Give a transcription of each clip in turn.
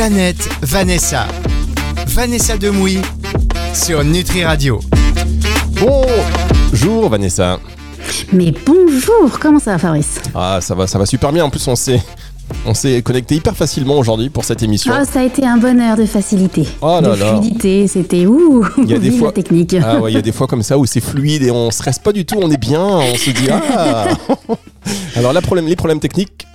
Planète Vanessa. Vanessa Demouy sur Nutri Radio. Bonjour Vanessa. Mais bonjour, comment ça va Fabrice? Ah ça va, ça va super bien. En plus on s'est on s'est connecté hyper facilement aujourd'hui pour cette émission. Ah, ça a été un bonheur de facilité. Oh là de là. fluidité, c'était ouh, Il y a des fois- la technique. Ah ouais, il y a des fois comme ça où c'est fluide et on stresse pas du tout, on est bien, on se dit ah. Alors là, problème, les problèmes techniques,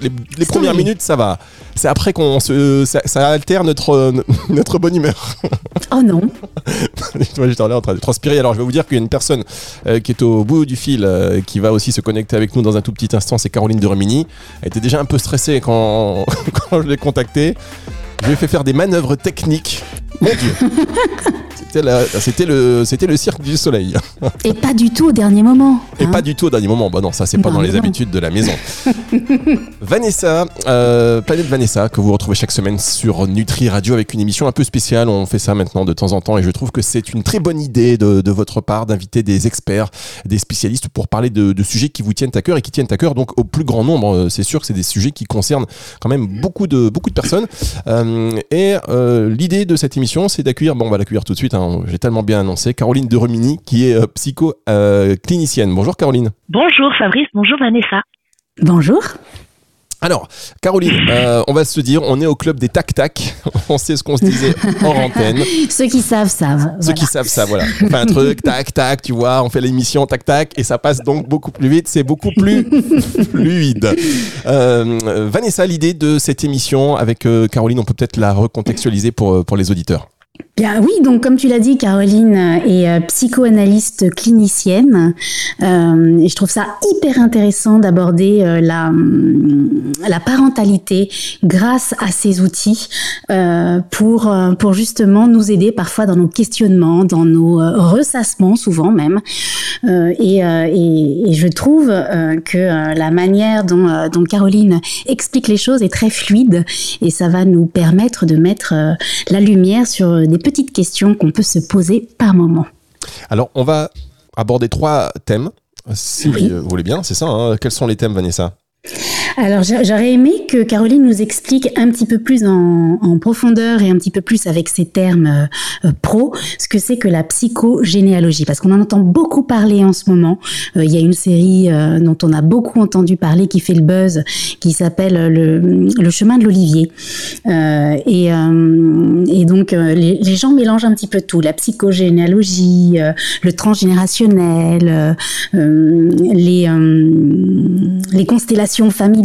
les, premières minutes ça va. C'est après qu'on se, ça, ça altère notre notre bonne humeur. Oh non, Moi, j'étais là en train de transpirer. Alors, je vais vous dire qu'il y a une personne euh, qui est au bout du fil, euh, qui va aussi se connecter avec nous dans un tout petit instant. C'est Caroline de Remini. Elle était déjà un peu stressée quand, quand je l'ai contactée. Je lui ai fait faire des manœuvres techniques. Mon Dieu. C'était le, c'était le cirque du soleil. et pas du tout au dernier moment. Et hein. pas du tout au dernier moment. Bah non, ça, c'est pas Non, dans les non. habitudes de la maison. Vanessa, euh, Planète Vanessa, que vous retrouvez chaque semaine sur Nutri Radio avec une émission un peu spéciale. On fait ça maintenant de temps en temps et je trouve que c'est une très bonne idée de, de votre part d'inviter des experts, des spécialistes pour parler de, de sujets qui vous tiennent à cœur et qui tiennent à cœur donc au plus grand nombre. Euh, C'est sûr que c'est des sujets qui concernent quand même beaucoup de, beaucoup de personnes. Euh, et euh, l'idée de cette émission, c'est d'accueillir, bon, on va l'accueillir tout de suite, hein, j'ai tellement bien annoncé, Caroline de Remini, qui est euh, psycho-clinicienne. Bonjour Caroline. Bonjour Fabrice, bonjour Vanessa. Bonjour. Alors, Caroline, euh, on va se dire, on est au club des tac-tac. On sait ce qu'on se disait en antenne. Ceux qui savent, savent. Ceux voilà. qui savent ça, voilà. On fait un truc, tac-tac, tu vois, on fait l'émission tac-tac, et ça passe donc beaucoup plus vite, c'est beaucoup plus fluide. Euh, euh, Vanessa, l'idée de cette émission avec euh, Caroline, on peut peut-être la recontextualiser pour, euh, pour les auditeurs. Oui, donc comme tu l'as dit, Caroline est euh, psychoanalyste clinicienne. Euh, et je trouve ça hyper intéressant d'aborder euh, la, hum, la parentalité grâce à ces outils pour, pour justement nous aider parfois dans nos questionnements, dans nos ressassements souvent même. Et, et, je trouve que la manière dont, dont Caroline explique les choses est très fluide et ça va nous permettre de mettre la lumière sur des petites questions qu'on peut se poser par moment. Alors, on va aborder trois thèmes, si Oui. vous voulez bien, c'est ça. hein. Quels sont les thèmes, Vanessa? Alors j'a- j'aurais aimé que Caroline nous explique un petit peu plus en, profondeur et un petit peu plus avec ses termes euh, euh, pro ce que c'est que la psychogénéalogie. Parce qu'on en entend beaucoup parler en ce moment. Euh, Il y a une série dont on a beaucoup entendu parler qui fait le buzz qui s'appelle le, chemin de l'olivier. Et, donc les, gens mélangent un petit peu tout. La psychogénéalogie, le transgénérationnel, les les constellations familiales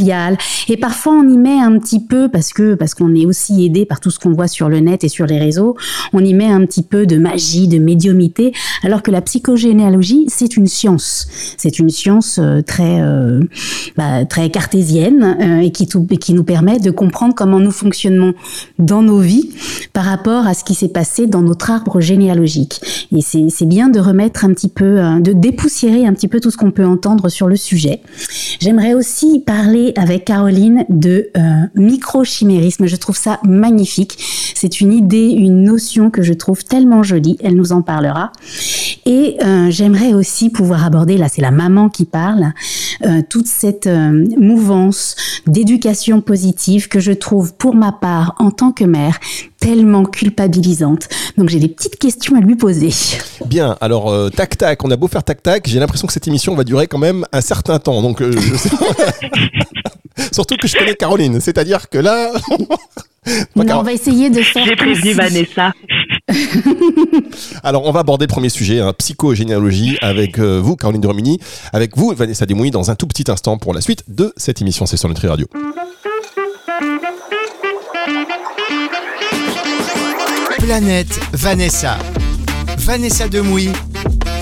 et parfois on y met un petit peu parce que parce qu'on est aussi aidé par tout ce qu'on voit sur le net et sur les réseaux, on y met un petit peu de magie, de médiumité alors que la psychogénéalogie c'est une science. C'est une science euh, très euh, bah, très cartésienne euh, et qui qui nous permet de comprendre comment nous fonctionnons dans nos vies par rapport à ce qui s'est passé dans notre arbre généalogique. Et c'est bien de remettre un petit peu, de dépoussiérer un petit peu tout ce qu'on peut entendre sur le sujet. J'aimerais aussi parler avec Caroline de euh, microchimérisme. Je trouve ça magnifique. C'est une idée, une notion que je trouve tellement jolie. Elle nous en parlera. Et euh, j'aimerais aussi pouvoir aborder, là c'est la maman qui parle, euh, toute cette euh, mouvance d'éducation positive que je trouve pour ma part en tant que mère tellement culpabilisante. Donc j'ai des petites questions à lui poser. Bien, alors euh, tac tac, on a beau faire tac tac, j'ai l'impression que cette émission va durer quand même un certain temps. Donc euh, je sais Surtout que je connais Caroline, c'est-à-dire que là Non, on va essayer de faire. J'ai prévenu. Vanessa. Alors on va aborder le premier sujet, hein, psychogénéalogie avec euh, vous Caroline de Romini, avec vous Vanessa Desmouilles dans un tout petit instant pour la suite de cette émission C'est sur Nutri Radio. Planète Vanessa. Vanessa Demouy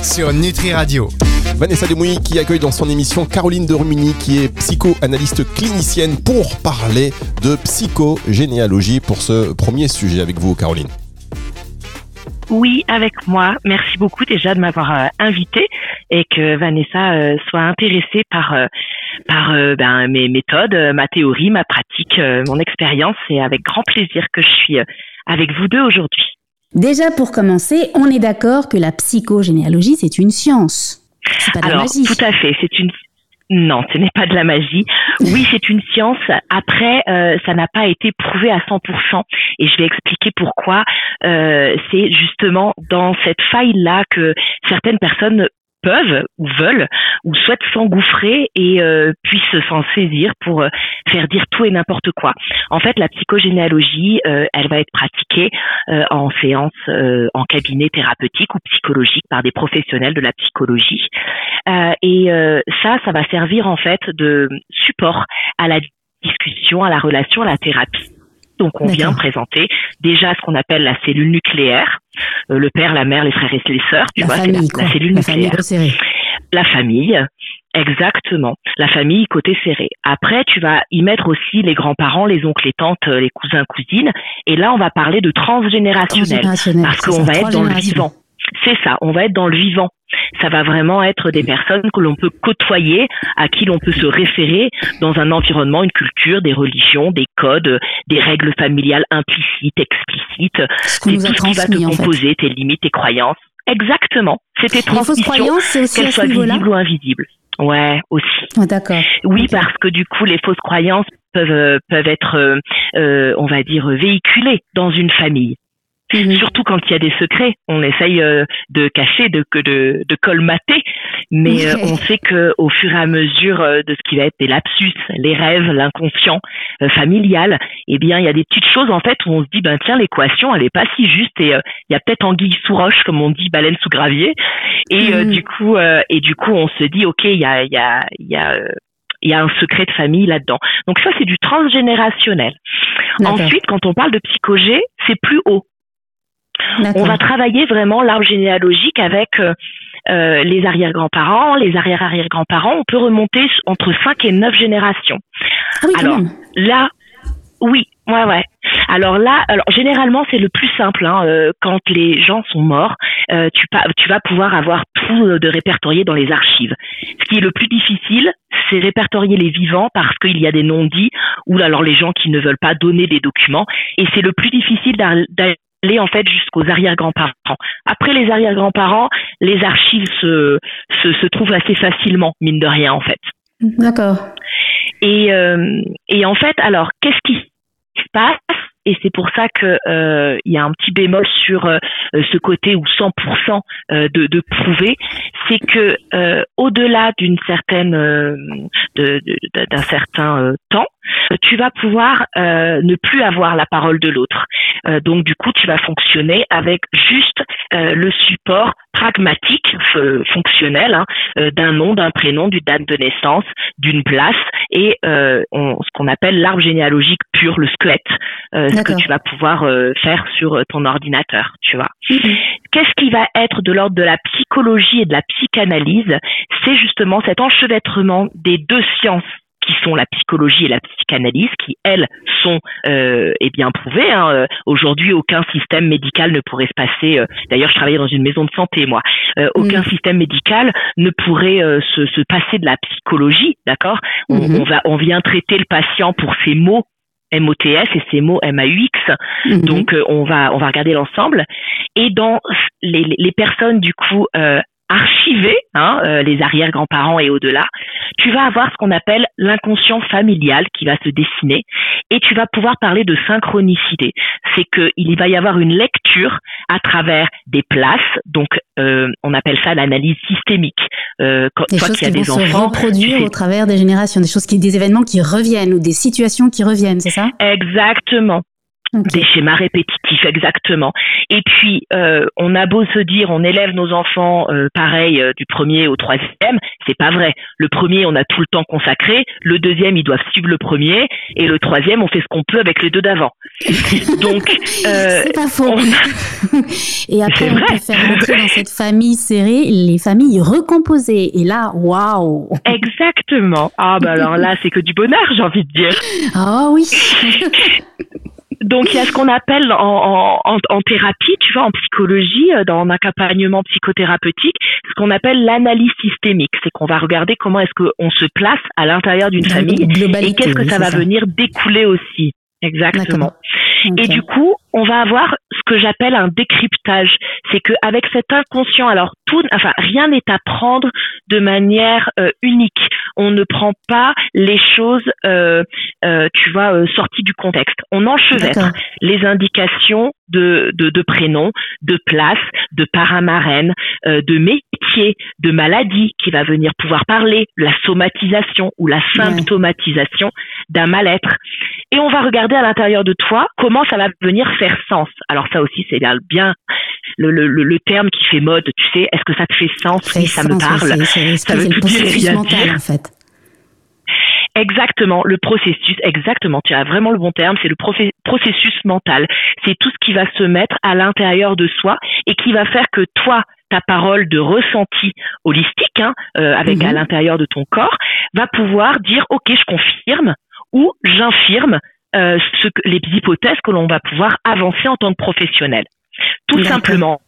sur Nutri Radio. Vanessa Demouy qui accueille dans son émission Caroline de Rumini qui est psychoanalyste clinicienne pour parler de psychogénéalogie pour ce premier sujet avec vous Caroline. Oui, avec moi. Merci beaucoup déjà de m'avoir euh, invité et que Vanessa euh, soit intéressée par euh, par euh, ben, mes méthodes, euh, ma théorie, ma pratique, euh, mon expérience. C'est avec grand plaisir que je suis euh, avec vous deux aujourd'hui. Déjà pour commencer, on est d'accord que la psychogénéalogie c'est une science. Pas de la Alors, magie. tout à fait. C'est une Non, ce n'est pas de la magie. Oui, c'est une science. Après, euh, ça n'a pas été prouvé à 100%. Et je vais expliquer pourquoi. Euh, c'est justement dans cette faille-là que certaines personnes peuvent ou veulent ou souhaitent s'engouffrer et euh, puissent s'en saisir pour euh, faire dire tout et n'importe quoi. En fait, la psychogénéalogie, euh, elle va être pratiquée en séance, en cabinet thérapeutique ou psychologique par des professionnels de la psychologie. et ça, ça va servir en fait de support à la discussion, à la relation, à la thérapie. Donc on vient présenter déjà ce qu'on appelle la cellule nucléaire, euh, le père, la mère, les frères et les sœurs, tu la vois, famille, la, cellule nucléaire. la famille, exactement. La famille côté serré. Après, tu vas y mettre aussi les grands-parents, les oncles, les tantes, les cousins, cousines. Et là, on va parler de transgénérationnel, transgénérationnel parce qu'on va être dans le vivant. C'est ça, on va être dans le vivant. Ça va vraiment être des personnes que l'on peut côtoyer, à qui l'on peut se référer dans un environnement, une culture, des religions, des codes, des règles familiales implicites, explicites. C'est tout ce qui va te composer, tes limites, tes croyances. Exactement. C'était transmission, qu'elles soient visibles ou invisibles. Ouais, aussi. Oh, D'accord. Oui, parce que du coup, les fausses croyances peuvent peuvent être, euh, euh on va dire, véhiculées dans une famille. Mhm. Surtout quand il y a des secrets, on essaye euh, de cacher, de, de, de colmater, mais euh, on sait que au fur et à mesure euh, de ce qui va être des lapsus, les rêves, l'inconscient familial, eh bien il y a des petites choses en fait où on se dit ben tiens l'équation elle est pas si juste et il y a peut-être anguille sous roche comme on dit baleine sous gravier et mhm. du coup et du coup on se dit ok il y a il y a il y a il y a un secret de famille là-dedans. Donc ça, c'est du transgénérationnel. Ensuite, quand on parle de psychogé, c'est plus haut. On va travailler vraiment l'arbre généalogique avec euh, euh, les arrière-grands-parents, les arrière-arrière-grands-parents. On peut remonter entre 5 et 9 générations. Ah oui, alors là, oui, ouais, ouais. Alors là, alors généralement c'est le plus simple. Hein, euh, quand les gens sont morts, tu, tu vas pouvoir avoir tout de répertorié dans les archives. Ce qui est le plus difficile, c'est répertorier les vivants parce qu'il y a des non-dits ou alors les gens qui ne veulent pas donner des documents. Et c'est le plus difficile d'aller aller en fait jusqu'aux arrière-grands-parents. Après les arrière-grands-parents, les archives se, se, se, trouvent assez facilement, mine de rien en fait. D'accord. Et, euh, et en fait, alors, qu'est-ce qui se passe? Et c'est pour ça que euh, il y a un petit bémol sur euh, ce côté où 100% euh, de, de prouver, c'est que euh, au-delà d'une certaine de, d'un certain temps, tu vas pouvoir ne plus avoir la parole de l'autre. donc du coup, tu vas fonctionner avec juste le support pragmatique, fonctionnel, hein, d'un nom, d'un prénom, d'une date de naissance, d'une place et on, ce qu'on appelle l'arbre généalogique pur, le squelette ce que tu vas pouvoir euh, faire sur euh, ton ordinateur, tu vois. Mhm. Qu'est-ce qui va être de l'ordre de la psychologie et de la psychanalyse? C'est justement cet enchevêtrement des deux sciences qui sont la psychologie et la psychanalyse, qui elles sont euh, eh bien prouvées. Hein. Euh, aujourd'hui, aucun système médical ne pourrait se passer. D'ailleurs, je travaillais dans une maison de santé, moi. aucun mhm. système médical ne pourrait se, se, passer de la psychologie, d'accord? On, mhm. on, va, on vient traiter le patient pour ses maux MOTS et ces mots MAUX. Donc euh, on va on va regarder l'ensemble et dans les, les personnes du coup euh, hein, euh, les arrière-grands-parents et au-delà, tu vas avoir ce qu'on appelle l'inconscient familial qui va se dessiner et tu vas pouvoir parler de synchronicité. C'est qu'il va y avoir une lecture à travers des places, donc euh, on appelle ça l'analyse systémique. Euh, quand, des choses qui, vont se reproduire au travers des générations, des choses qui, des événements qui reviennent ou des situations qui reviennent, c'est ça? Exactement. Des schémas répétitifs, exactement. Et puis, euh, on a beau se dire, on élève nos enfants euh, pareil euh, du premier au troisième, c'est pas vrai. Le premier, on a tout le temps consacré. Le deuxième, ils doivent suivre le premier. Et le troisième, on fait ce qu'on peut avec les deux d'avant. Donc, c'est pas faux. et après, on peut faire rentrer dans cette famille serrée les familles recomposées. Et là, waouh Exactement. Ah bah alors là, c'est que du bonheur, j'ai envie de dire. Ah oui. Donc il y a ce qu'on appelle en, en, en, thérapie, tu vois, en psychologie, euh, dans un accompagnement psychothérapeutique, ce qu'on appelle l'analyse systémique. C'est qu'on va regarder comment est-ce qu'on se place à l'intérieur d'une famille et qu'est-ce que ça va venir découler aussi. Exactement. Et du coup, on va avoir ce que j'appelle un décryptage. C'est que avec cet inconscient, alors tout, enfin rien n'est à prendre de manière euh, unique. On ne prend pas les choses, euh, euh, tu vois, sorties du contexte. On enchevêtre les indications de, de, de prénoms, de places, de paramarènes, euh, de métiers, de maladies qui va venir pouvoir parler, la somatisation ou la symptomatisation d'un mal-être. Et on va regarder à l'intérieur de toi comment ça va venir faire sens. Alors ça aussi, c'est bien le, le, le, terme qui fait mode, tu sais, est-ce que ça te fait sens Oui, ça me parle. ça veut tout dire mental, en fait. Exactement, le processus, exactement, tu as vraiment le bon terme, c'est le processus mental. C'est tout ce qui va se mettre à l'intérieur de soi et qui va faire que toi, ta parole de ressenti holistique, hein, euh, avec à mhm. l'intérieur de ton corps, va pouvoir dire, OK, je confirme ou j'infirme euh, ce les hypothèses que l'on va pouvoir avancer en tant que professionnel. Tout simplement.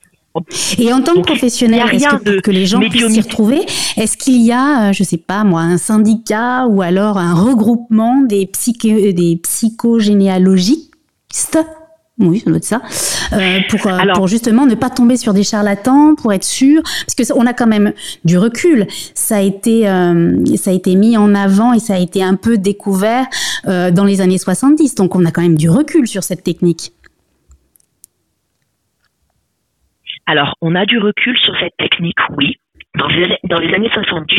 Et en tant que professionnel, est-ce que, que les gens puissent s'y retrouver, est-ce qu'il y a, euh, je sais pas moi, un syndicat ou alors un regroupement des, des psychogénéalogistes oui, ça doit être ça. Euh, pour, euh, pour justement ne pas tomber sur des charlatans, pour être sûr, parce que on a quand même du recul. Ça a été, euh, ça a été mis en avant et ça a été un peu découvert dans les années 70. Donc on a quand même du recul sur cette technique. Alors, on a du recul sur cette technique, oui. Dans les, dans les années 70,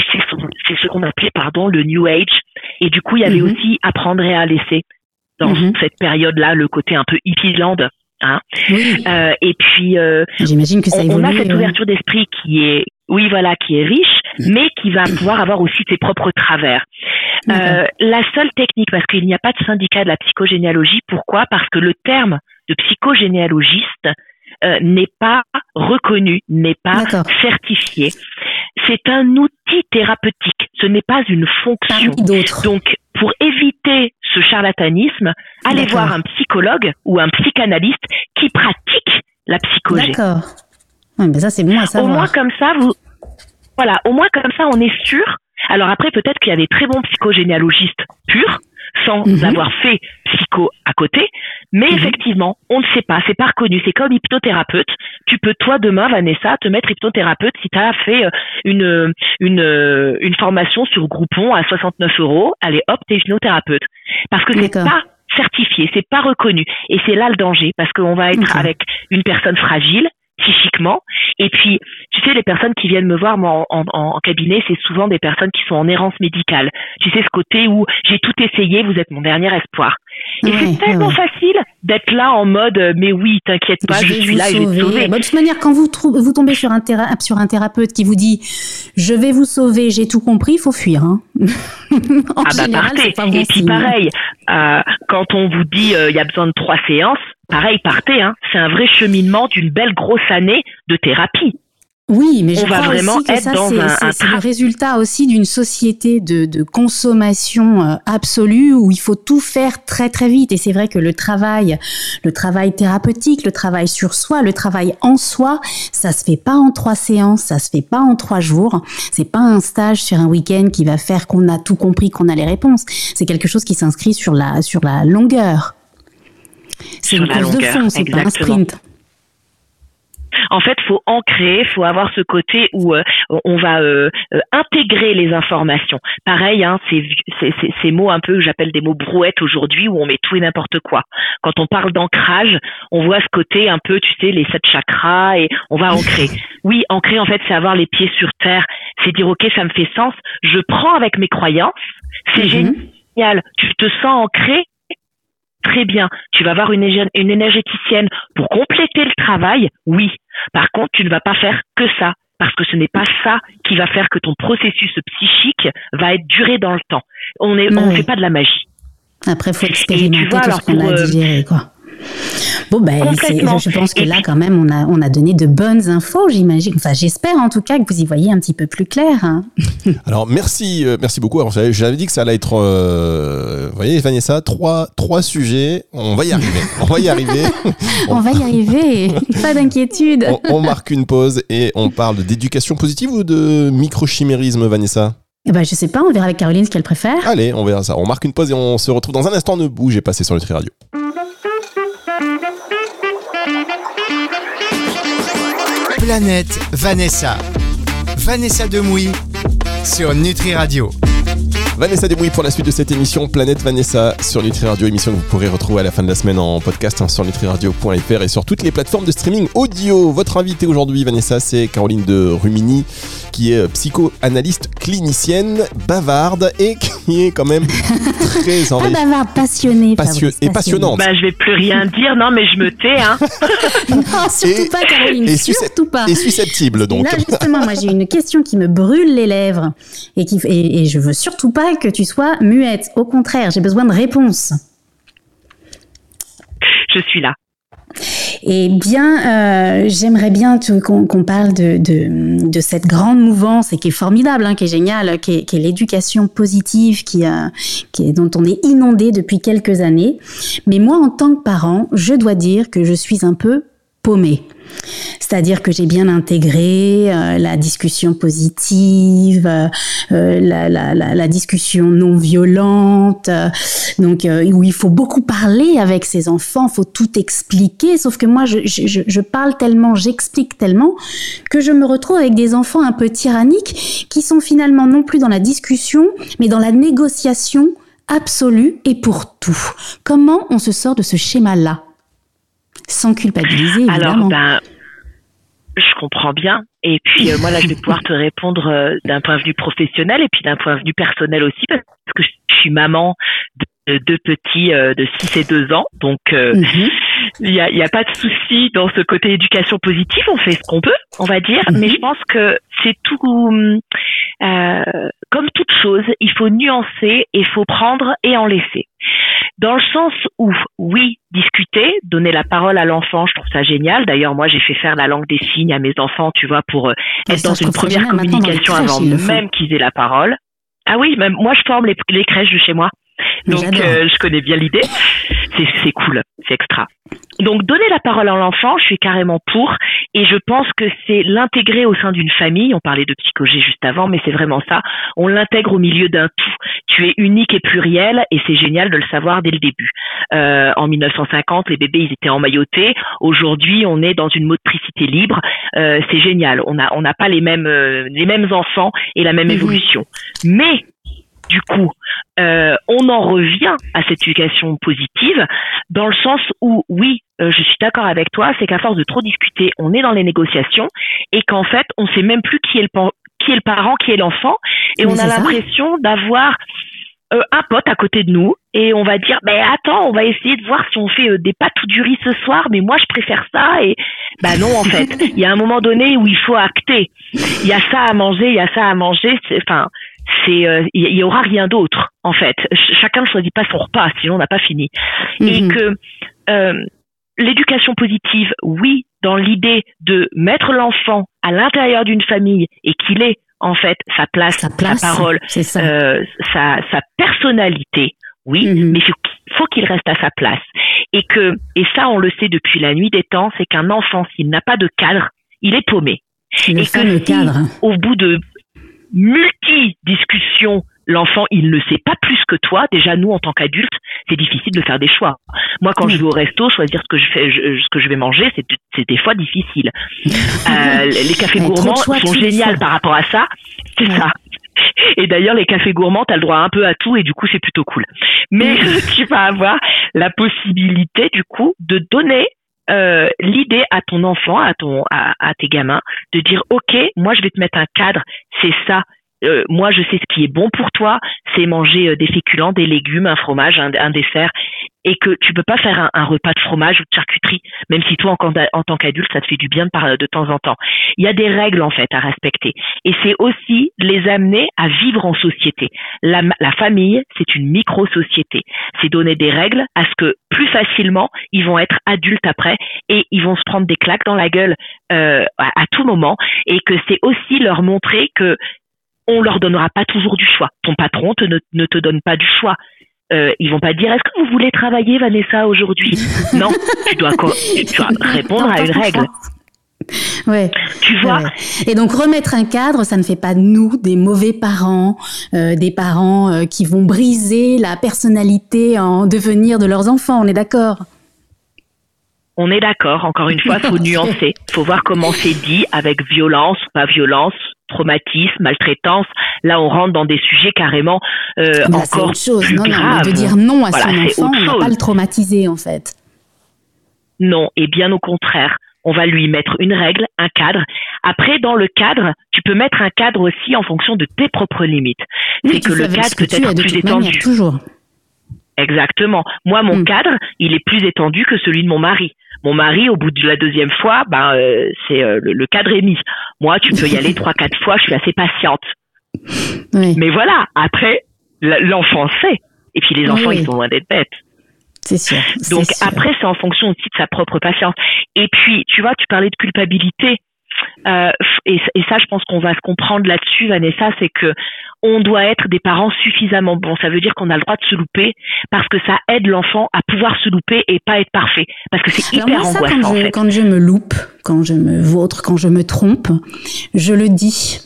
c'est ce qu'on appelait pardon le New Age. Et du coup, il y avait mhm. aussi apprendre et à laisser dans mhm. cette période-là, le côté un peu hippie-land. Hein. Euh, et puis, euh, j'imagine que ça on, on a cette ouverture d'esprit qui est, oui, voilà, qui est riche, mhm. mais qui va pouvoir avoir aussi ses propres travers. Euh, la seule technique, parce qu'il n'y a pas de syndicat de la psychogénéalogie, pourquoi? Parce que le terme de psychogénéalogiste euh, n'est pas reconnu, n'est pas certifié. C'est un outil thérapeutique, ce n'est pas une fonction. Donc, pour éviter ce charlatanisme, allez voir un psychologue ou un psychanalyste qui pratique la psychologie. D'accord. mais ça c'est bon à savoir. Au moins comme ça, vous, voilà, au moins comme ça, on est sûr. Alors après, peut-être qu'il y a des très bons psychogénéalogistes purs sans mhm. avoir fait psycho à côté. Mais mhm. effectivement, on ne sait pas, c'est pas reconnu. C'est comme hypnothérapeute. Tu peux toi demain, Vanessa, te mettre hypnothérapeute si tu as fait euh, une, une, euh, une formation sur Groupon à 69 euros. Allez, hop, t'es hypnothérapeute. Parce que c'est pas certifié, c'est pas reconnu. Et c'est là le danger, parce qu'on va être avec une personne fragile, psychiquement. Et puis, tu sais, les personnes qui viennent me voir moi, en, en, cabinet, c'est souvent des personnes qui sont en errance médicale. Tu sais, ce côté où j'ai tout essayé, vous êtes mon dernier espoir. Et c'est tellement facile d'être là en mode, euh, mais oui, t'inquiète pas, je, suis là et je vais te sauver. Bah, de toute manière, quand vous, vous tombez sur un, sur un thérapeute qui vous dit, je vais vous sauver, j'ai tout compris, il faut fuir. Hein. en ah bah général, Pas et puis pareil, euh, quand on vous dit, euh, il y a besoin de trois séances, pareil, partez. Hein. C'est un vrai cheminement d'une belle grosse année de thérapie. Oui, mais je crois vraiment aussi que ça, c'est le résultat aussi d'une société de, de consommation euh, absolue où il faut tout faire très très vite. Et c'est vrai que le travail, le travail thérapeutique, le travail sur soi, le travail en soi, ça se fait pas en trois séances, ça se fait pas en trois jours. C'est pas un stage sur un week-end qui va faire qu'on a tout compris, qu'on a les réponses. C'est quelque chose qui s'inscrit sur la sur la longueur. C'est une course de fond, c'est pas un sprint. En fait, faut ancrer, faut avoir ce côté où euh, on va euh, euh, intégrer les informations. Pareil, hein, ces mots un peu que j'appelle des mots brouettes aujourd'hui où on met tout et n'importe quoi. Quand on parle d'ancrage, on voit ce côté un peu, tu sais, les sept chakras et on va ancrer. Oui, ancrer en fait, c'est avoir les pieds sur terre, c'est dire ok, ça me fait sens, je prends avec mes croyances, c'est mhm. génial, tu te sens ancré très bien. Tu vas avoir une, une énergéticienne pour compléter le travail, oui. Par contre, tu ne vas pas faire que ça, parce que ce n'est pas ça qui va faire que ton processus psychique va être duré dans le temps. On ne fait pas de la magie. Après, il faut expérimenter tout ce qu'on a euh, digéré, quoi. Bon, ben, je pense que là, quand même, on a, on a donné de bonnes infos, j'imagine. Enfin, j'espère en tout cas que vous y voyez un petit peu plus clair. Hein. Alors, merci, euh, merci beaucoup. J'avais dit que ça allait être, euh, vous voyez, Vanessa, trois, trois sujets. On va y arriver. on va y arriver. on va y arriver. Pas d'inquiétude. On, marque une pause et on parle d'éducation positive ou de microchimérisme, Vanessa? Eh ben, je sais pas, on verra avec Caroline ce qu'elle préfère. Allez, on verra ça. On marque une pause et on se retrouve dans un instant. Ne bougez, passez sur Nutri Radio. Planète Vanessa. Vanessa Demouy sur Nutri Radio. Vanessa Demouy pour la suite de cette émission Planète Vanessa sur Nutri Radio, émission que vous pourrez retrouver à la fin de la semaine en podcast hein, sur nutriradio.fr et sur toutes les plateformes de streaming audio. Votre invité aujourd'hui, Vanessa, c'est Caroline de Rumini, qui est psychoanalyste clinicienne, bavarde et qui est quand même très en Pas bavarde, passionnée. et passionnante. Bah, je vais plus rien dire, non, mais je me tais. Hein. non, surtout pas, Caroline, et surtout pas. Et susceptible, donc. Là, justement, moi, j'ai une question qui me brûle les lèvres et, qui, et, et je veux surtout pas que tu sois muette. Au contraire, j'ai besoin de réponses. Je suis là. Eh bien, euh, j'aimerais bien qu'on parle de, de, cette grande mouvance et qui est formidable, hein, qui est géniale, qui est, l'éducation positive, qui, euh, qui est, dont on est inondé depuis quelques années. Mais moi, en tant que parent, je dois dire que je suis un peu C'est-à-dire que j'ai bien intégré euh, la discussion positive, euh, euh, la, discussion non violente, donc où il faut beaucoup parler avec ses enfants, faut tout expliquer. Sauf que moi, je parle tellement, j'explique tellement que je me retrouve avec des enfants un peu tyranniques qui sont finalement non plus dans la discussion, mais dans la négociation absolue et pour tout. Comment on se sort de ce schéma-là? Sans culpabiliser, évidemment. Alors, ben, je comprends bien. Et puis, euh, moi, là, je vais pouvoir te répondre euh, d'un point de vue professionnel et puis d'un point de vue personnel aussi, parce que je suis maman de deux petits euh, de 6 et 2 ans. Donc, mhm. il n'y a, y a, pas de souci dans ce côté éducation positive. On fait ce qu'on peut, on va dire. Mhm. Mais je pense que c'est tout... comme toute chose, il faut nuancer et il faut prendre et en laisser. Dans le sens où, oui, discuter, donner la parole à l'enfant, je trouve ça génial. D'ailleurs, moi, j'ai fait faire la langue des signes à mes enfants, tu vois, pour euh, être dans une première communication avant même qu'ils aient la parole. Ah oui, même moi, je forme les, les crèches de chez moi. Donc, euh, je connais bien l'idée. C'est cool, c'est extra. Donc, donner la parole à l'enfant, je suis carrément pour. Et je pense que c'est l'intégrer au sein d'une famille. On parlait de psychologie juste avant, mais c'est vraiment ça. On l'intègre au milieu d'un tout. Tu es unique et pluriel, et c'est génial de le savoir dès le début. Euh, en 1950, les bébés, ils étaient emmaillotés. Aujourd'hui, on est dans une motricité libre. Euh, c'est génial. On n'a on n'a pas les mêmes, les mêmes enfants et la même mmh. évolution. Mais du coup, euh, on en revient à cette éducation positive dans le sens où, oui, euh, je suis d'accord avec toi, c'est qu'à force de trop discuter, on est dans les négociations et qu'en fait, on sait même plus qui est le, qui est le parent, qui est l'enfant, et on a l'impression d'avoir euh, un pote à côté de nous et on va dire ben attends on va essayer de voir si on fait des pâtes ou du riz ce soir mais moi je préfère ça et bah non en fait. Il y a un moment donné où il faut acter. Il y a ça à manger il y a ça à manger enfin c'est euh, il y, aura rien d'autre en fait. chacun ne choisit pas son repas, sinon on n'a pas fini. Et mhm. que euh, l'éducation positive, oui, dans l'idée de mettre l'enfant à l'intérieur d'une famille et qu'il ait en fait sa place, sa, place, sa parole, Euh, sa, sa personnalité, oui, mhm. mais il faut qu'il reste à sa place. Et que et ça on le sait depuis la nuit des temps, c'est qu'un enfant s'il n'a pas de cadre, il est paumé. Et que cadre. au bout de multi-discussion, l'enfant, il ne sait pas plus que toi. Déjà, nous, en tant qu'adultes, c'est difficile de faire des choix. Moi, quand je vais au resto, choisir ce que je fais, ce que je vais manger, c'est des fois difficile. Euh, les cafés gourmands sont géniaux par rapport à ça. C'est ça. Et d'ailleurs, les cafés gourmands, tu as le droit un peu à tout et du coup, c'est plutôt cool. Mais tu vas avoir la possibilité, du coup, de donner euh, l'idée à ton enfant, à ton, à, à, tes gamins, de dire ok, moi je vais te mettre un cadre, c'est ça. Euh, moi, je sais ce qui est bon pour toi, c'est manger euh, des féculents, des légumes, un fromage, un, dessert, et que tu peux pas faire un, repas de fromage ou de charcuterie, même si toi, en, tant qu'adulte, ça te fait du bien de, de temps en temps. Il y a des règles en fait à respecter, et c'est aussi les amener à vivre en société. La, famille, c'est une micro-société. C'est donner des règles à ce que plus facilement ils vont être adultes après et ils vont se prendre des claques dans la gueule euh, à tout moment, et que c'est aussi leur montrer que on leur donnera pas toujours du choix. Ton patron ne, te donne pas du choix. Euh, ils vont pas dire est-ce que vous voulez travailler Vanessa aujourd'hui Non, tu dois, répondre à une règle. Ouais. Tu vois. Et donc remettre un cadre, ça ne fait pas de nous des mauvais parents, euh, des parents euh, qui vont briser la personnalité en devenir de leurs enfants. On est d'accord? On est d'accord. Encore une fois, faut nuancer. Faut voir comment c'est dit, avec violence ou pas violence, traumatisme, maltraitance. Là, on rentre dans des sujets carrément euh, encore autre chose. plus non, graves. Non, de dire non à son enfant, on va pas le traumatiser en fait. Non, et bien au contraire. On va lui mettre une règle, un cadre. Après, dans le cadre, tu peux mettre un cadre aussi en fonction de tes propres limites. c'est que le cadre peut être plus étendu. toujours. Exactement. Moi, mon hmm. cadre, il est plus étendu que celui de mon mari. Mon mari, au bout de la deuxième fois, ben, euh, c'est euh, le, cadre est mis. Moi, tu peux y aller trois, quatre fois. Je suis assez patiente. Mais voilà. Après, l'enfant sait. Et puis les enfants, ils sont loin d'être bêtes. C'est sûr. Donc après, c'est en fonction aussi de sa propre patience. Et puis, tu vois, tu parlais de culpabilité. Euh, et, ça, je pense qu'on va se comprendre là-dessus, Vanessa, c'est que on doit être des parents suffisamment bons. Ça veut dire qu'on a le droit de se louper parce que ça aide l'enfant à pouvoir se louper et pas être parfait. Parce que c'est hyper angoissant. Quand je, quand je me loupe, quand je me vautre, quand je me trompe, je le dis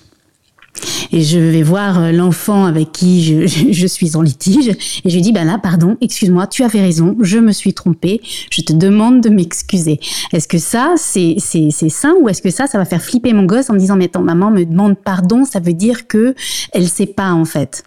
et je vais voir euh, l'enfant avec qui je, suis en litige. Et je lui dis ben là pardon excuse-moi tu avais raison je me suis trompée. Je te demande de m'excuser. Est-ce que ça c'est c'est c'est sain ou est-ce que ça ça va faire flipper mon gosse en me disant mais attends maman me demande pardon ça veut dire que elle sait pas en fait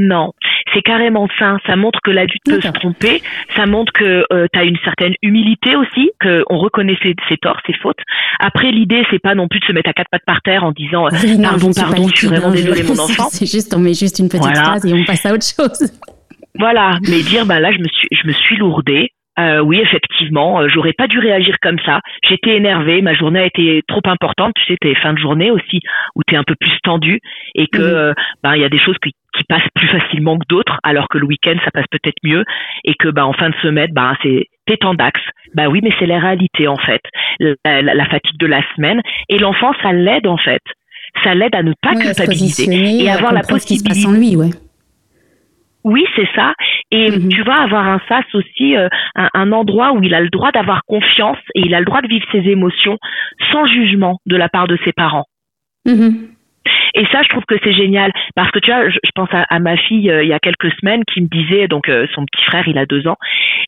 non, c'est carrément ça. Ça montre que l'adulte peut se tromper. Ça montre que euh, tu as une certaine humilité aussi, qu'on reconnaît ses, torts, ses fautes. Après, l'idée, c'est pas non plus de se mettre à quatre pattes par terre en disant pardon, pardon, je suis vraiment désolée, mon enfant. C'est juste, on met juste une petite phrase et on passe à autre chose. Voilà, mais dire bah là, je me suis, je me suis lourdée. Euh, oui, effectivement, euh, j'aurais pas dû réagir comme ça. J'étais énervée, ma journée a été trop importante. Tu sais, t'es fin de journée aussi, où t'es un peu plus tendu et que ben il y a des choses qui, qui passent plus facilement que d'autres, alors que le week-end ça passe peut-être mieux et que ben en fin de semaine, ben c'est t'es en d'axe. Ben oui, mais c'est la réalité en fait, la, la, fatigue de la semaine et l'enfant ça l'aide en fait, ça l'aide à ne pas culpabiliser et avoir la possibilité. en lui, ouais. Oui, c'est ça. Et mhm. tu vas avoir un sas aussi, euh, un, endroit où il a le droit d'avoir confiance et il a le droit de vivre ses émotions sans jugement de la part de ses parents. Mhm. Et ça, je trouve que c'est génial parce que tu vois, je, pense à, ma fille euh, il y a quelques semaines qui me disait, donc euh, son petit frère, il a deux ans,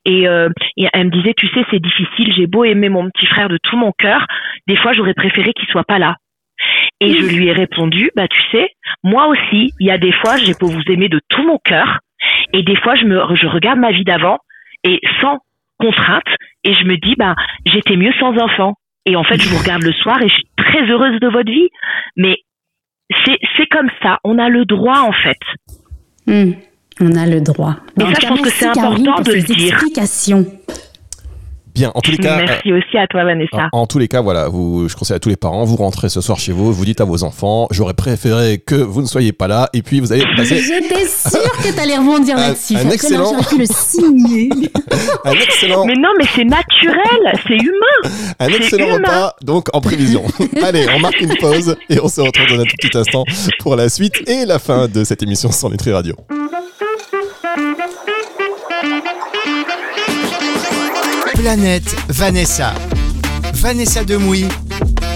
et, et elle me disait, tu sais, c'est difficile, j'ai beau aimer mon petit frère de tout mon cœur, des fois j'aurais préféré qu'il soit pas là. Et je lui ai répondu, bah tu sais, moi aussi, il y a des fois, j'ai pour vous aimer de tout mon cœur, et des fois, je me, je regarde ma vie d'avant et sans contrainte, et je me dis, bah j'étais mieux sans enfant. Et en fait, je vous regarde le soir et je suis très heureuse de votre vie. Mais c'est, c'est comme ça. On a le droit, en fait. Hmm. on a le droit. Et ça, je pense que c'est important de le dire. Bien, en tous les cas. Merci euh, aussi à toi, Vanessa. En, tous les cas, voilà, vous, je conseille à tous les parents, vous rentrez ce soir chez vous, vous dites à vos enfants, j'aurais préféré que vous ne soyez pas là, et puis vous allez passer. J'étais sûre que t'allais rebondir là-dessus. Un, excellent. pu le signer. un excellent. Mais non, mais c'est naturel, c'est humain. Un excellent repas, donc en prévision. allez, on marque une pause et on se retrouve dans un tout petit instant pour la suite et la fin de cette émission sans Nutri Radio. Planète Vanessa. Vanessa Demouy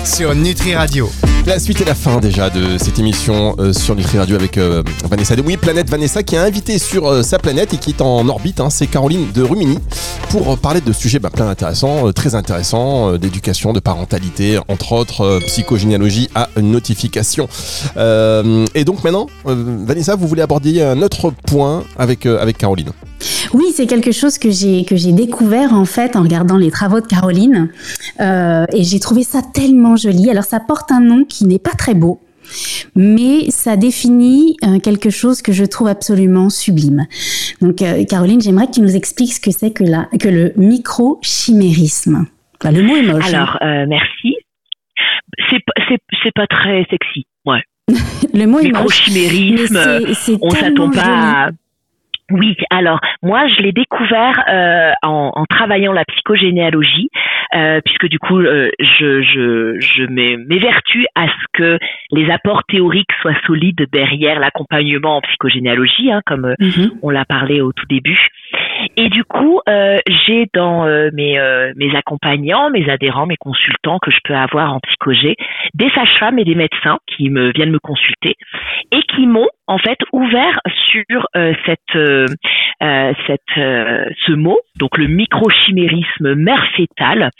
sur Nutri Radio. La suite et la fin déjà de cette émission euh, sur Nutri Radio avec euh, Vanessa Demouy, Planète Vanessa qui a invité sur euh, sa planète et qui est en orbite, hein, c'est Caroline de Rumini, pour parler de sujets bah, plein intéressants, très intéressants, d'éducation, de parentalité, entre autres psychogénéalogie à notification. et donc maintenant, Vanessa, vous voulez aborder un autre point avec Caroline oui, c'est quelque chose que j'ai que j'ai découvert en fait en regardant les travaux de Caroline euh, et j'ai trouvé ça tellement joli. Alors ça porte un nom qui n'est pas très beau, mais ça définit euh, quelque chose que je trouve absolument sublime. Donc euh, Caroline, j'aimerais que tu nous expliques ce que c'est que la que le microchimérisme. le mot est moche. Hein. Alors merci. C'est c'est pas très sexy, ouais. le mot est moche. Microchimérisme, on s'attend pas. À oui, alors moi je l'ai découvert euh, en, en, travaillant la psychogénéalogie, euh, puisque du coup euh, je, je, je m'évertue à ce que les apports théoriques soient solides derrière l'accompagnement en psychogénéalogie, hein, comme mhm. on l'a parlé au tout début. Et du coup, euh, j'ai dans euh, mes, euh, mes accompagnants, mes adhérents, mes consultants que je peux avoir en psychogé, des sages-femmes et des médecins qui me viennent me consulter et qui m'ont en fait ouvert sur cette, cette ce mot, donc le microchimérisme mère fétale,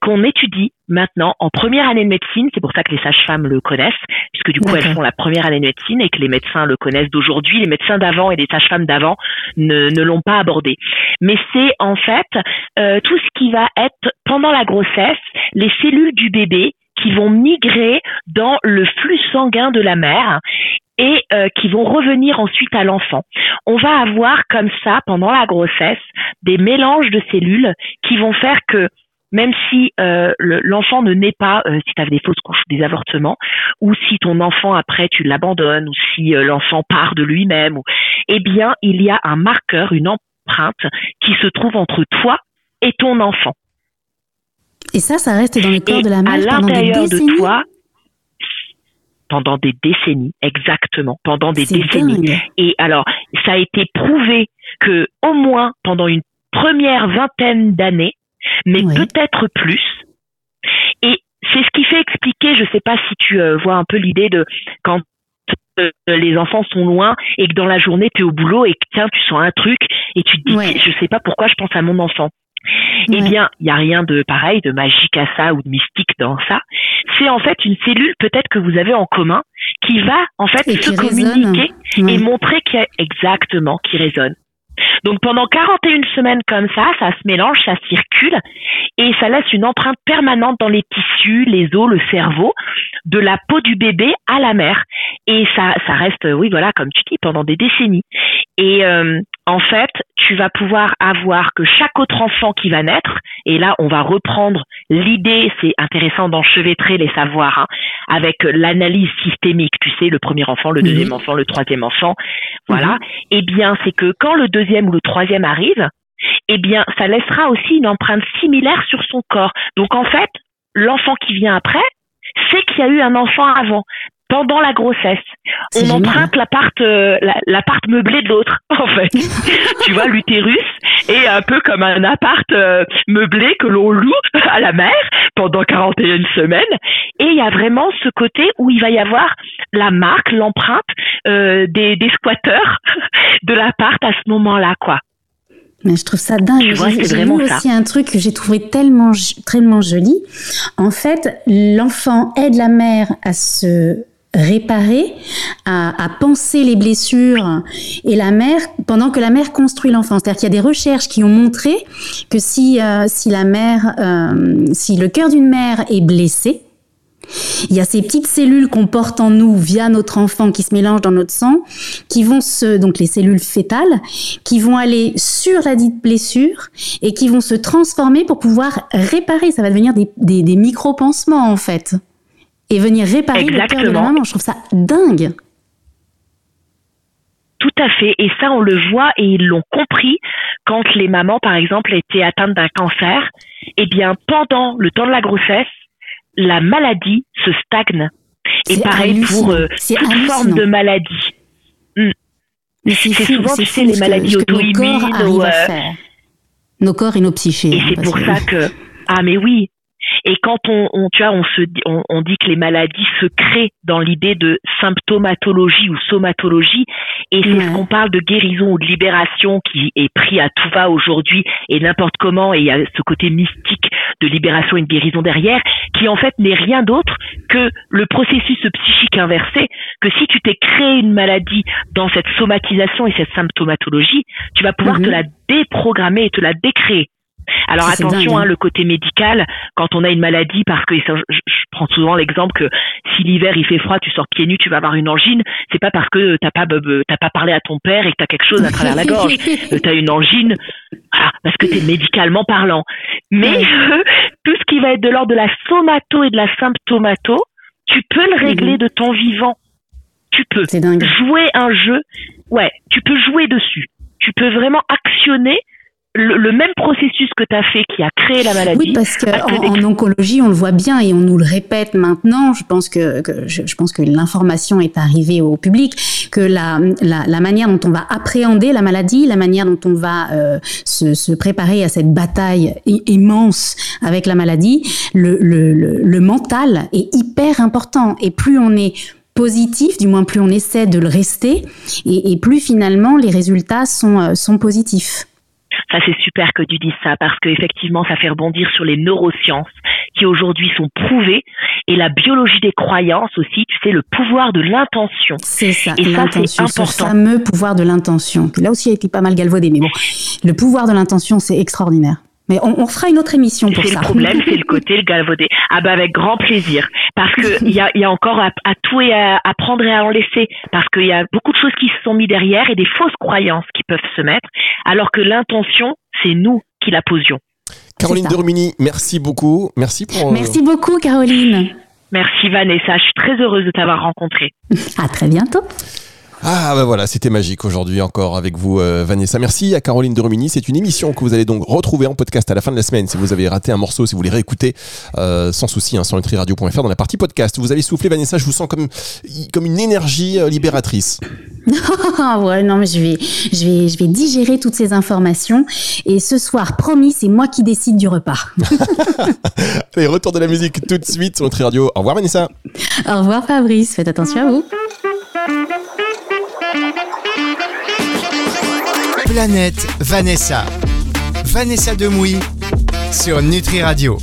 qu'on étudie maintenant en première année de médecine. C'est pour ça que les sages-femmes le connaissent, puisque du coup elles font la première année de médecine et que les médecins le connaissent d'aujourd'hui. Les médecins d'avant et les sages-femmes d'avant ne, ne l'ont pas abordé. Mais c'est en fait euh, tout ce qui va être pendant la grossesse, les cellules du bébé qui vont migrer dans le flux sanguin de la mère et euh, qui vont revenir ensuite à l'enfant. On va avoir comme ça pendant la grossesse des mélanges de cellules qui vont faire que même si euh, l'enfant ne naît pas, euh, si tu as des fausses couches des avortements, ou si ton enfant après tu l'abandonnes, ou si euh, l'enfant part de lui-même, eh bien il y a un marqueur, une empreinte qui se trouve entre toi et ton enfant. Et ça, ça reste dans le corps de la mère pendant des décennies. de toi, pendant des décennies, exactement, pendant des décennies. Et alors, ça a été prouvé que au moins pendant une première vingtaine d'années, mais peut-être plus. Et c'est ce qui fait expliquer, je ne sais pas si tu euh, vois un peu l'idée de quand euh, les enfants sont loin et que dans la journée tu es au boulot et que tiens tu sens un truc et tu te dis je sais pas pourquoi je pense à mon enfant. Eh bien, il n'y a rien de pareil, de magique à ça ou de mystique dans ça. C'est en fait une cellule peut-être que vous avez en commun qui va en fait se communiquer et montrer qu'il y a exactement qui résonne. Donc pendant 41 semaines comme ça, ça se mélange, ça circule et ça laisse une empreinte permanente dans les tissus, les os, le cerveau, de la peau du bébé à la mère. Et ça, ça reste, oui, voilà, comme tu dis, pendant des décennies. Et euh, en fait, tu vas pouvoir avoir que chaque autre enfant qui va naître, et là, on va reprendre l'idée, c'est intéressant d'enchevêtrer les savoirs, hein, avec l'analyse systémique, tu sais, le premier enfant, le deuxième enfant, le troisième enfant, voilà. Mhm. Eh bien, c'est que quand le deuxième le troisième arrive, eh bien, ça laissera aussi une empreinte similaire sur son corps. Donc, en fait, l'enfant qui vient après, c'est qu'il y a eu un enfant avant pendant la grossesse. On emprunte l'appart euh, l'appart meublé de l'autre en fait. tu vois l'utérus est un peu comme un appart euh, meublé que l'on loue à la mère pendant 41 semaines et il y a vraiment ce côté où il va y avoir la marque, l'empreinte euh, des, des squatteurs de l'appart à ce moment-là quoi. Mais je trouve ça dingue. J'ai lu aussi un truc que j'ai trouvé tellement, tellement joli. En fait, l'enfant aide la mère à se réparer, à, à, penser les blessures et la mère pendant que la mère construit l'enfant. C'est-à-dire qu'il y a des recherches qui ont montré que si euh, si la mère, euh, si le cœur d'une mère est blessé, il y a ces petites cellules qu'on porte en nous via notre enfant qui se mélangent dans notre sang, qui vont se, donc les cellules fétales, qui vont aller sur la dite blessure et qui vont se transformer pour pouvoir réparer. Ça va devenir des, des, des micro-pansements en fait et venir réparer le cœur de la maman. Je trouve ça dingue. Tout à fait. Et ça, on le voit et ils l'ont compris quand les mamans, par exemple, étaient atteintes d'un cancer. Eh bien, pendant le temps de la grossesse, la maladie se stagne. Et pareil pour euh, toute forme de maladie. Hmm. C'est souvent, tu sais, les maladies auto-immunes. Euh, nos corps et nos psychés. Et hein, c'est pour ça que... Ah mais oui, et quand on, on tu vois, on se on, on, dit que les maladies se créent dans l'idée de symptomatologie ou somatologie, et c'est ce qu'on parle de guérison ou de libération qui est pris à tout va aujourd'hui et n'importe comment, et il y a ce côté mystique de libération et de guérison derrière, qui en fait n'est rien d'autre que le processus psychique inversé, que si tu t'es créé une maladie dans cette somatisation et cette symptomatologie, tu vas pouvoir te mhm. la déprogrammer et te la décréer. Alors attention, hein, le côté médical, quand on a une maladie, parce que je, prends souvent l'exemple que si l'hiver il fait froid, tu sors pieds nus, tu vas avoir une angine. C'est pas parce que t'as pas t'as pas parlé à ton père et que t'as quelque chose à travers la gorge. t'as une angine, voilà, parce que t'es médicalement parlant. Mais tout ce qui va être de l'ordre de la somato et de la symptomato, tu peux le régler mhm. de ton vivant. Tu peux jouer un jeu. Ouais, tu peux jouer dessus. Tu peux vraiment actionner le, même processus que tu as fait qui a créé la maladie. Oui, parce qu'en en, oncologie, on le voit bien et on nous le répète maintenant. Je pense que, je, pense que l'information est arrivée au public, que la, la, manière dont on va appréhender la maladie, la manière dont on va euh, se, se, préparer à cette bataille immense avec la maladie, le, le, le mental est hyper important. Et plus on est positif, du moins plus on essaie de le rester, et, plus finalement les résultats sont, euh, sont positifs. Ça, c'est super que tu dises ça parce qu'effectivement, ça fait rebondir sur les neurosciences qui aujourd'hui sont prouvées et la biologie des croyances aussi, tu sais, le pouvoir de l'intention. C'est ça, et l'intention, ce fameux pouvoir de l'intention. Là aussi, il a été pas mal galvaudé, mais bon, le pouvoir de l'intention, c'est extraordinaire. Mais on, fera une autre émission pour ça. C'est le problème, c'est le côté le galvaudé. Ah bah avec grand plaisir, parce que il y a, y a, encore à, tout et à, à, prendre et à en laisser, parce qu'il y a beaucoup de choses qui se sont mises derrière et des fausses croyances qui peuvent se mettre, alors que l'intention, c'est nous qui la posions. Caroline Dermini, merci beaucoup. Merci pour. Euh, merci beaucoup, Caroline. Merci Vanessa, je suis très heureuse de t'avoir rencontrée. À très bientôt. Ah ben voilà, c'était magique aujourd'hui encore avec vous euh, Vanessa. Merci à Caroline de Rumini. C'est une émission que vous allez donc retrouver en podcast à la fin de la semaine. Si vous avez raté un morceau, si vous voulez réécouter, euh, sans souci, hein, sur nutriradio.fr dans la partie podcast. Vous avez soufflé Vanessa, je vous sens comme, comme une énergie euh, libératrice. ouais, non mais je vais, je, vais, je vais digérer toutes ces informations. Et ce soir, promis, c'est moi qui décide du repas. allez, retour de la musique tout de suite sur Nutri Radio. Au revoir Vanessa. Au revoir Fabrice, faites attention à vous. Planète Vanessa. Vanessa Demouy sur Nutri Radio.